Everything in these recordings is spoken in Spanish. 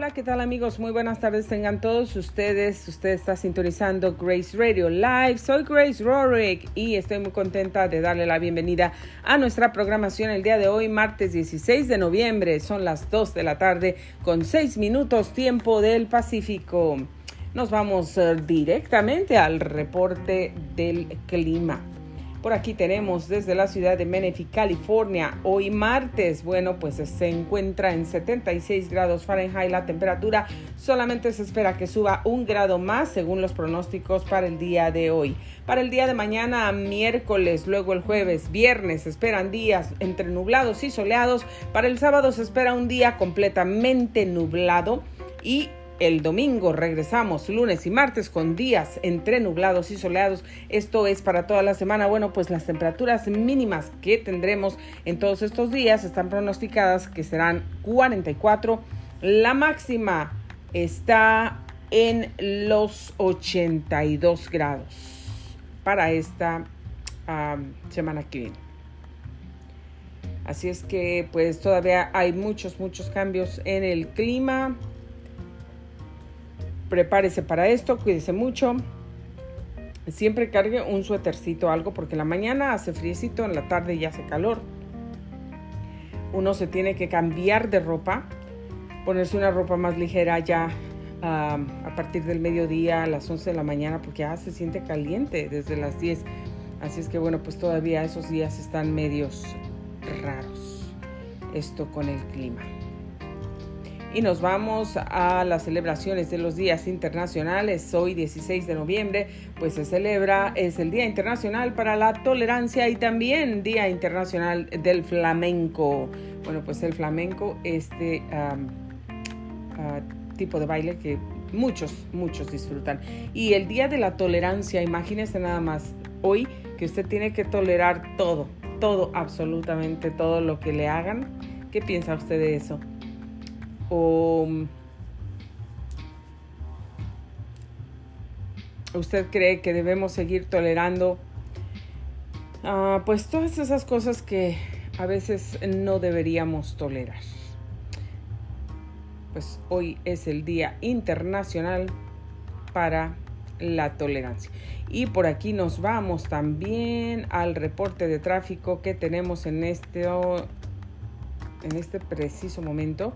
Hola, ¿qué tal amigos? Muy buenas tardes tengan todos ustedes. Usted está sintonizando Grace Radio Live. Soy Grace Rorick y estoy muy contenta de darle la bienvenida a nuestra programación el día de hoy, martes 16 de noviembre. Son las 2 de la tarde con 6 minutos tiempo del Pacífico. Nos vamos eh, directamente al reporte del clima. Por aquí tenemos desde la ciudad de Menifee, California, hoy martes, bueno, pues se encuentra en 76 grados Fahrenheit la temperatura, solamente se espera que suba un grado más según los pronósticos para el día de hoy. Para el día de mañana, miércoles, luego el jueves, viernes, esperan días entre nublados y soleados. Para el sábado se espera un día completamente nublado y el domingo regresamos lunes y martes con días entre nublados y soleados. Esto es para toda la semana. Bueno, pues las temperaturas mínimas que tendremos en todos estos días están pronosticadas que serán 44. La máxima está en los 82 grados para esta semana que viene. Así es que pues todavía hay muchos, muchos cambios en el clima prepárese para esto, cuídese mucho. Siempre cargue un suétercito algo porque la mañana hace frío, en la tarde ya hace calor. Uno se tiene que cambiar de ropa, ponerse una ropa más ligera ya a partir del mediodía a las 11 de la mañana porque ya se siente caliente desde las 10. Así es que bueno, pues todavía esos días están medios raros. Esto con el clima. Y nos vamos a las celebraciones de los días internacionales. Hoy 16 de noviembre, pues se celebra, es el Día Internacional para la Tolerancia y también Día Internacional del Flamenco. Bueno, pues el flamenco, este ah, tipo de baile que muchos, muchos disfrutan. Y el Día de la Tolerancia, imagínese nada más, hoy que usted tiene que tolerar todo, todo, absolutamente todo lo que le hagan. ¿Qué piensa usted de eso? O usted cree que debemos seguir tolerando ah, pues todas esas cosas que a veces no deberíamos tolerar. Pues hoy es el Día Internacional para la Tolerancia. Y por aquí nos vamos también al reporte de tráfico que tenemos en este, en este preciso momento.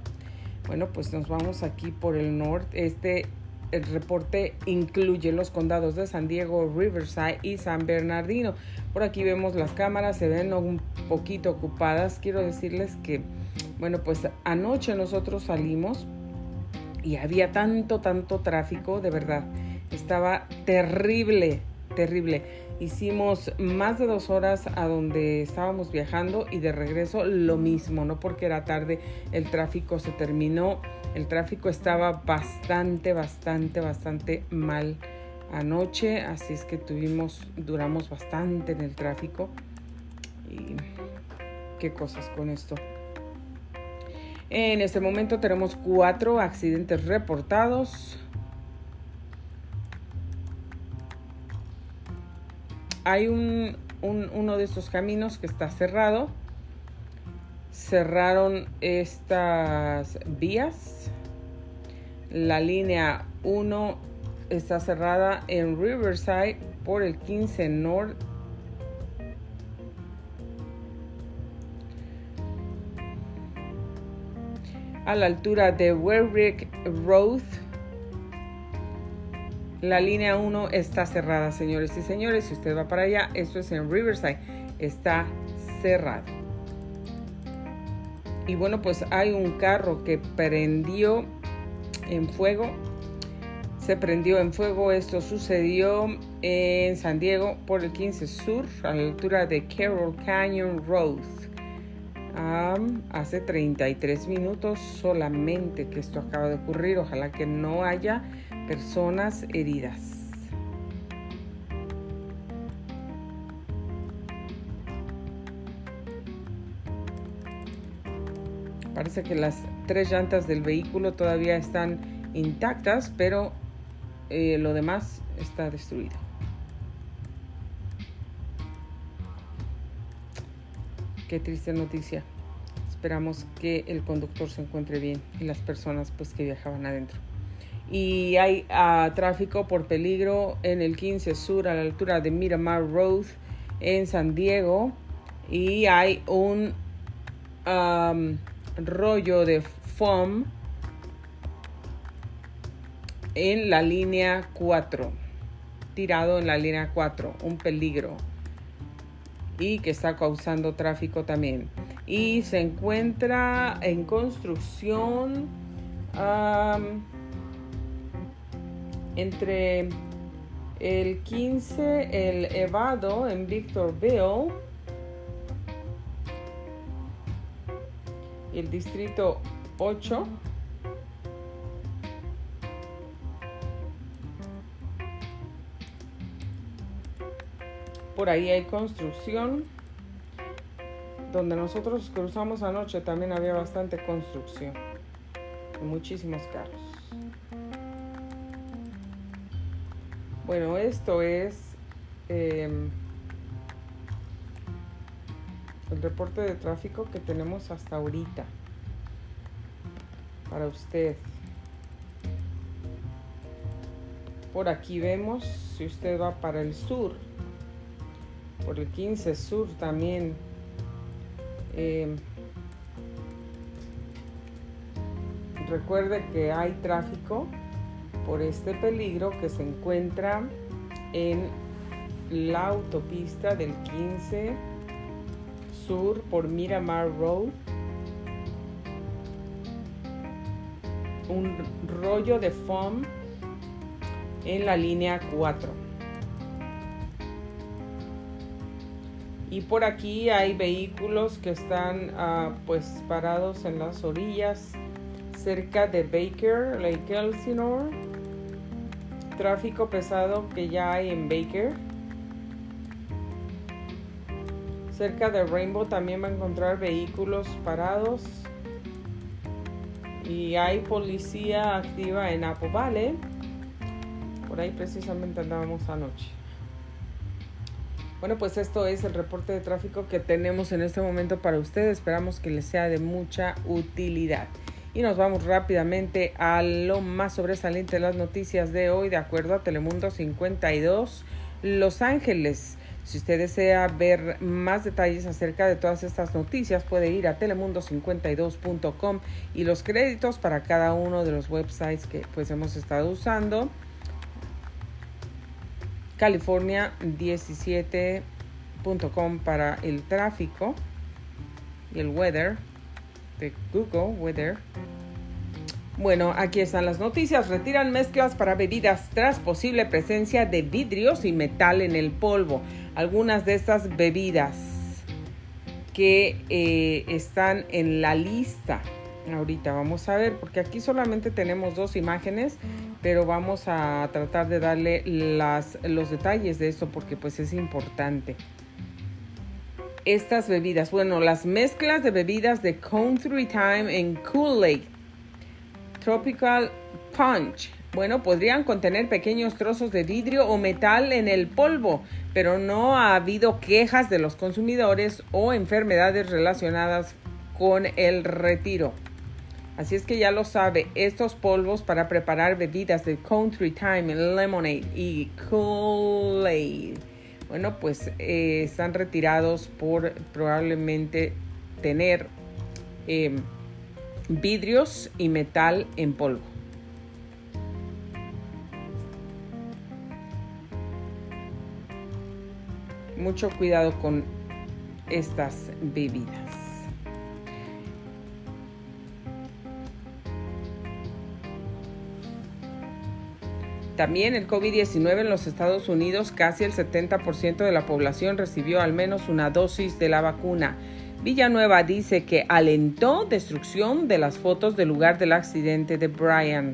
Bueno, pues nos vamos aquí por el norte. Este el reporte incluye los condados de San Diego, Riverside y San Bernardino. Por aquí vemos las cámaras, se ven un poquito ocupadas. Quiero decirles que, bueno, pues anoche nosotros salimos y había tanto, tanto tráfico, de verdad. Estaba terrible, terrible. Hicimos más de dos horas a donde estábamos viajando y de regreso lo mismo, no porque era tarde, el tráfico se terminó, el tráfico estaba bastante, bastante, bastante mal anoche, así es que tuvimos, duramos bastante en el tráfico. Y qué cosas con esto. En este momento tenemos cuatro accidentes reportados, hay un, uno de estos caminos que está cerrado. Cerraron estas vías. La línea 1 está cerrada en Riverside por el 15 North. A la altura de Warwick Road la línea 1 está cerrada, señores y señores. Si usted va para allá, esto es en Riverside. Está cerrado. Y bueno, pues hay un carro que prendió en fuego. Se prendió en fuego. Esto sucedió en San Diego por el 15 Sur, a la altura de Carroll Canyon Road. hace 33 minutos solamente que esto acaba de ocurrir. Ojalá que no haya personas heridas. Parece que las tres llantas del vehículo todavía están intactas, pero eh, lo demás está destruido. Qué triste noticia. esperamos que el conductor se encuentre bien y las personas pues que viajaban adentro. Y hay uh, tráfico por peligro en el 15 Sur a la altura de Miramar Road en San Diego y hay un rollo de foam en la línea 4, tirado en la línea 4, un peligro y que está causando tráfico también. Y se encuentra en construcción entre el 15, el Evado en Victorville y el distrito 8 Por ahí hay construcción. Donde nosotros cruzamos anoche también había bastante construcción. muchísimos carros. Bueno, esto es em, el reporte de tráfico que tenemos hasta ahorita para usted. Por aquí vemos si usted va para el sur por el 15 Sur también. Eh, recuerde que hay tráfico por este peligro que se encuentra en la autopista del 15 Sur por Miramar Road. Un rollo de foam en la línea 4. y por aquí hay vehículos que están ah, pues parados en las orillas cerca de Baker, Lake Elsinore. Tráfico pesado que ya hay en Baker. Cerca de Rainbow también va a encontrar vehículos parados. Y hay policía activa en Apple Valley. Por ahí precisamente andábamos anoche. Bueno, pues esto es el reporte de tráfico que tenemos en este momento para ustedes. Esperamos que les sea de mucha utilidad. Y nos vamos rápidamente a lo más sobresaliente de las noticias de hoy, de acuerdo a Telemundo 52, Los Ángeles. Si usted desea ver más detalles acerca de todas estas noticias, puede ir a telemundo52.com y los créditos para cada uno de los websites que pues hemos estado usando California 17.com para el tráfico y el weather Google Weather. Bueno, aquí están las noticias. Retiran mezclas para bebidas tras posible presencia de vidrios y metal en el polvo. Algunas de estas bebidas que eh, están en la lista ahorita vamos a ver porque aquí solamente tenemos dos imágenes pero vamos a tratar de darle las, los detalles de esto porque pues es importante estas bebidas bueno las mezclas de bebidas de Country Time en Kool-Aid Tropical Punch bueno, podrían contener pequeños trozos de vidrio o metal en el polvo, pero no ha habido quejas de los consumidores o enfermedades relacionadas con el retiro. Así es que ya lo sabe, estos polvos para preparar bebidas de Country Time, Lemonade y Kool-Aid. Bueno, pues eh, están retirados por probablemente tener em, vidrios y metal en polvo. Mucho cuidado con estas bebidas. También el COVID-19 en los Estados Unidos, casi el 70% de la población recibió al menos una dosis de la vacuna. Villanueva dice que alentó destrucción de las fotos del lugar del accidente de Brian.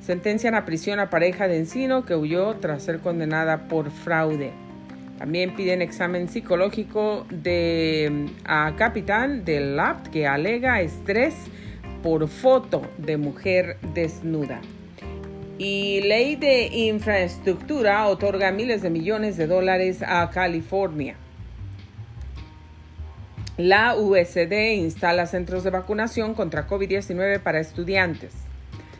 Sentencian a prisión a pareja de Encino que huyó tras ser condenada por fraude. También piden examen psicológico de a capitán del LAPT que alega estrés por foto de mujer desnuda. Y ley de infraestructura otorga miles de millones de dólares a California. La USD instala centros de vacunación contra COVID-19 para estudiantes.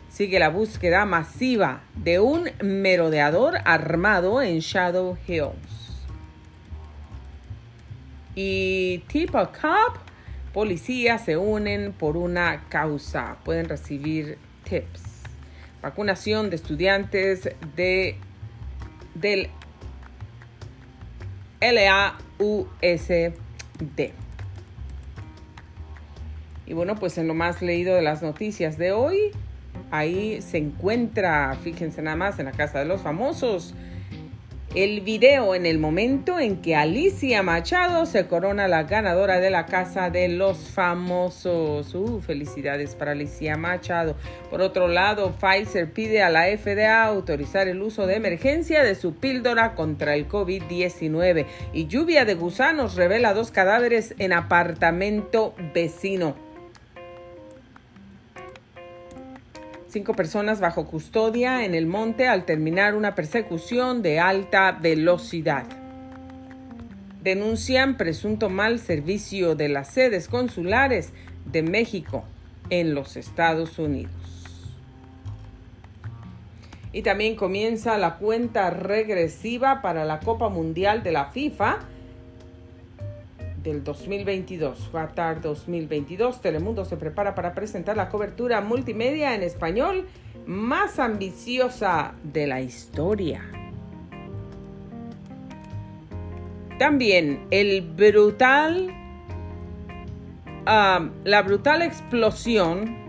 Sigue la búsqueda masiva de un merodeador armado en Shadow Hills. Y Tipo Cop, policías se unen por una causa. Pueden recibir tips. Vacunación de estudiantes de, del LAUSD. Y bueno, pues en lo más leído de las noticias de hoy, ahí se encuentra, fíjense nada más, en la casa de los famosos, el video en el momento en que Alicia Machado se corona la ganadora de la Casa de los Famosos. Uh, felicidades para Alicia Machado. Por otro lado, Pfizer pide a la FDA autorizar el uso de emergencia de su píldora contra el COVID-19. Y lluvia de gusanos revela dos cadáveres en apartamento vecino. Cinco personas bajo custodia en el monte al terminar una persecución de alta velocidad. Denuncian presunto mal servicio de las sedes consulares de México en los Estados Unidos. Y también comienza la cuenta regresiva para la Copa Mundial de la FIFA del 2022, Qatar 2022. Telemundo se prepara para presentar la cobertura multimedia en español más ambiciosa de la historia. También el brutal, ah, la brutal explosión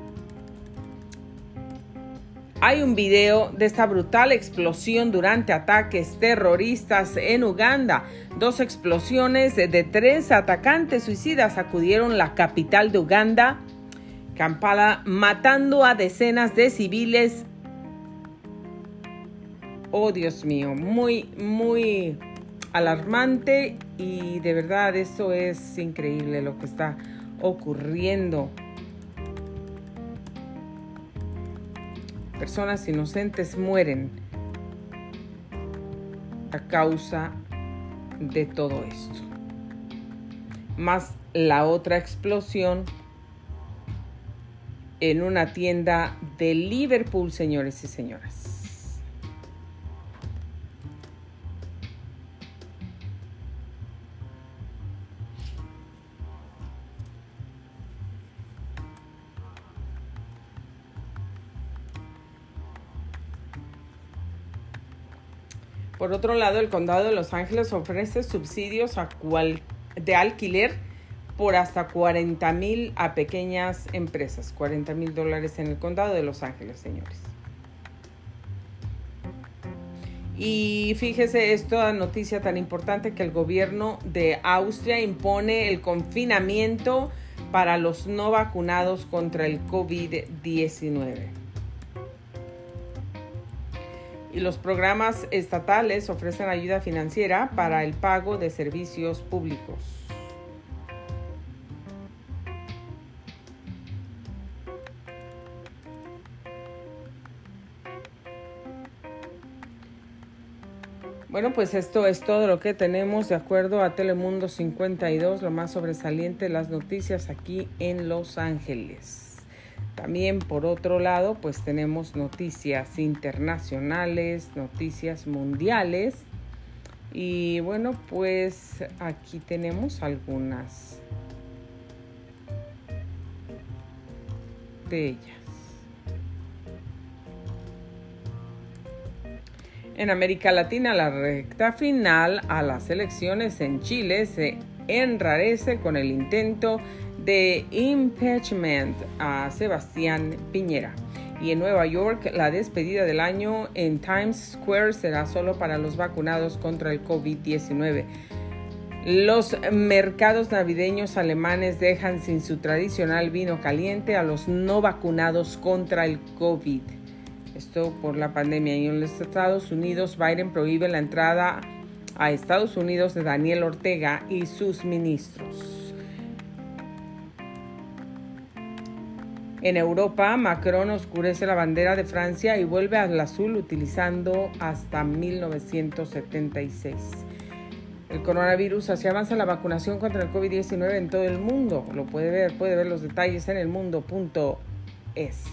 hay un video de esta brutal explosión durante ataques terroristas en Uganda. Dos explosiones de tres atacantes suicidas acudieron la capital de Uganda, Kampala, matando a decenas de civiles. Oh, Dios mío, muy, muy alarmante y de verdad eso es increíble lo que está ocurriendo. Personas inocentes mueren a causa de todo esto. Más la otra explosión en una tienda de Liverpool, señores y señoras. Por otro lado, el condado de Los Ángeles ofrece subsidios a de alquiler por hasta 40 mil a pequeñas empresas. 40 mil dólares en el condado de Los Ángeles, señores. Y fíjese esta noticia tan importante que el gobierno de Austria impone el confinamiento para los no vacunados contra el COVID-19 y los programas estatales ofrecen ayuda financiera para el pago de servicios públicos. Bueno, pues esto es todo lo que tenemos de acuerdo a Telemundo 52, lo más sobresaliente de las noticias aquí en Los Ángeles. También por otro lado, pues tenemos noticias internacionales, noticias mundiales. Y bueno, pues aquí tenemos algunas de ellas. En América Latina, la recta final a las elecciones en Chile se enrarece con el intento de impeachment a Sebastián Piñera. Y en Nueva York, la despedida del año en Times Square será solo para los vacunados contra el COVID-19. Los mercados navideños alemanes dejan sin su tradicional vino caliente a los no vacunados contra el COVID. Esto por la pandemia. Y en los Estados Unidos, Biden prohíbe la entrada a Estados Unidos de Daniel Ortega y sus ministros. En Europa, Macron oscurece la bandera de Francia y vuelve al azul utilizando hasta 1976. el coronavirus, así avanza la vacunación contra el COVID-19 en todo el mundo. Lo puede ver, puede ver los detalles en el mundo.es.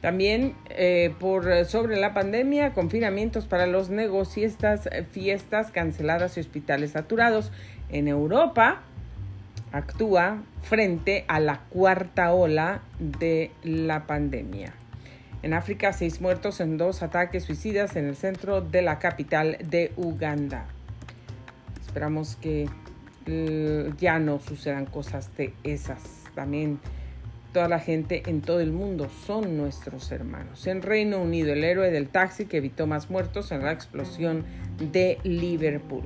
También eh, por sobre la pandemia, confinamientos para los negocios, fiestas canceladas y hospitales saturados. En Europa actúa frente a la cuarta ola de la pandemia. En África, seis muertos en dos ataques suicidas en el centro de la capital de Uganda. Esperamos que eh, ya no sucedan cosas de esas. También toda la gente en todo el mundo son nuestros hermanos. En Reino Unido, el héroe del taxi que evitó más muertos en la explosión de Liverpool.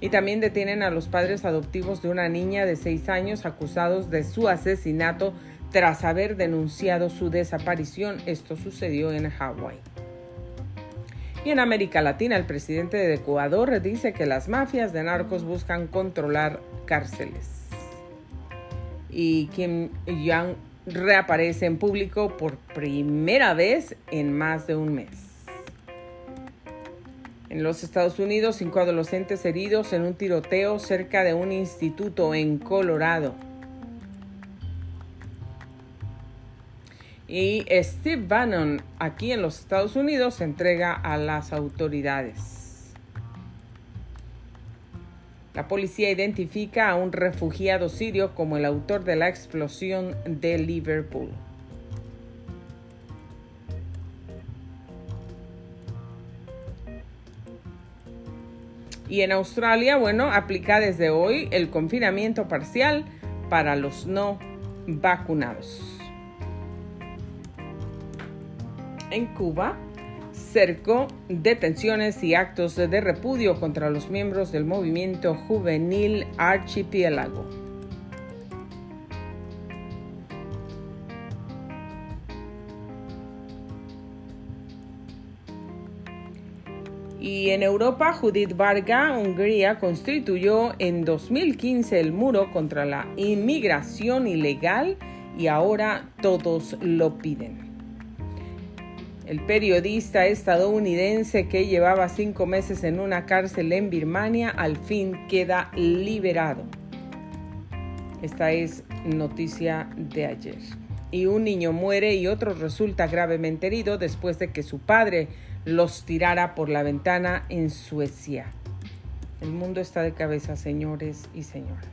Y también detienen a los padres adoptivos de una niña de seis años acusados de su asesinato tras haber denunciado su desaparición. Esto sucedió en Hawái. Y en América Latina, el presidente de Ecuador dice que las mafias de narcos buscan controlar cárceles. Y Kim Jong reaparece en público por primera vez en más de un mes. En los Estados Unidos, cinco adolescentes heridos en un tiroteo cerca de un instituto en Colorado. y Steve Bannon aquí en los Estados Unidos se entrega a las autoridades. La policía identifica a un refugiado sirio como el autor de la explosión de Liverpool. Y en Australia, bueno, aplica desde hoy el confinamiento parcial para los no vacunados en Cuba cercó detenciones y actos de repudio contra los miembros del movimiento juvenil Archipiélago. Y en Europa, Judith Varga, Hungría, constituyó en 2015 el muro contra la inmigración ilegal y ahora todos lo piden. El periodista estadounidense que llevaba cinco meses en una cárcel en Birmania al fin queda liberado. Esta es noticia de ayer. Y un niño muere y otro resulta gravemente herido después de que su padre los tirara por la ventana en Suecia. El mundo está de cabeza, señores y señoras.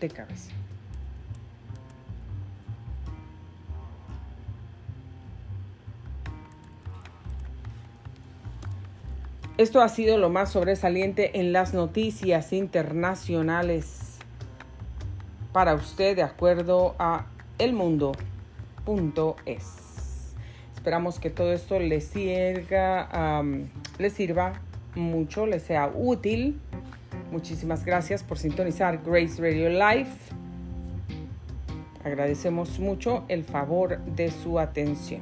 De cabeza. Esto ha sido lo más sobresaliente en las noticias internacionales para usted de acuerdo a elmundo.es. Esperamos que todo esto le sirva, mucho, le sea útil. Muchísimas gracias por sintonizar Grace Radio Live. Agradecemos mucho el favor de su atención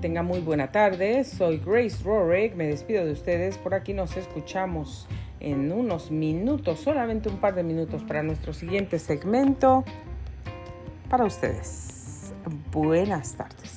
tenga muy buena tarde. Soy Grace Rorick. Me despido de ustedes. Por aquí nos escuchamos en unos minutos, solamente un par de minutos para nuestro siguiente segmento. Para ustedes. Buenas tardes.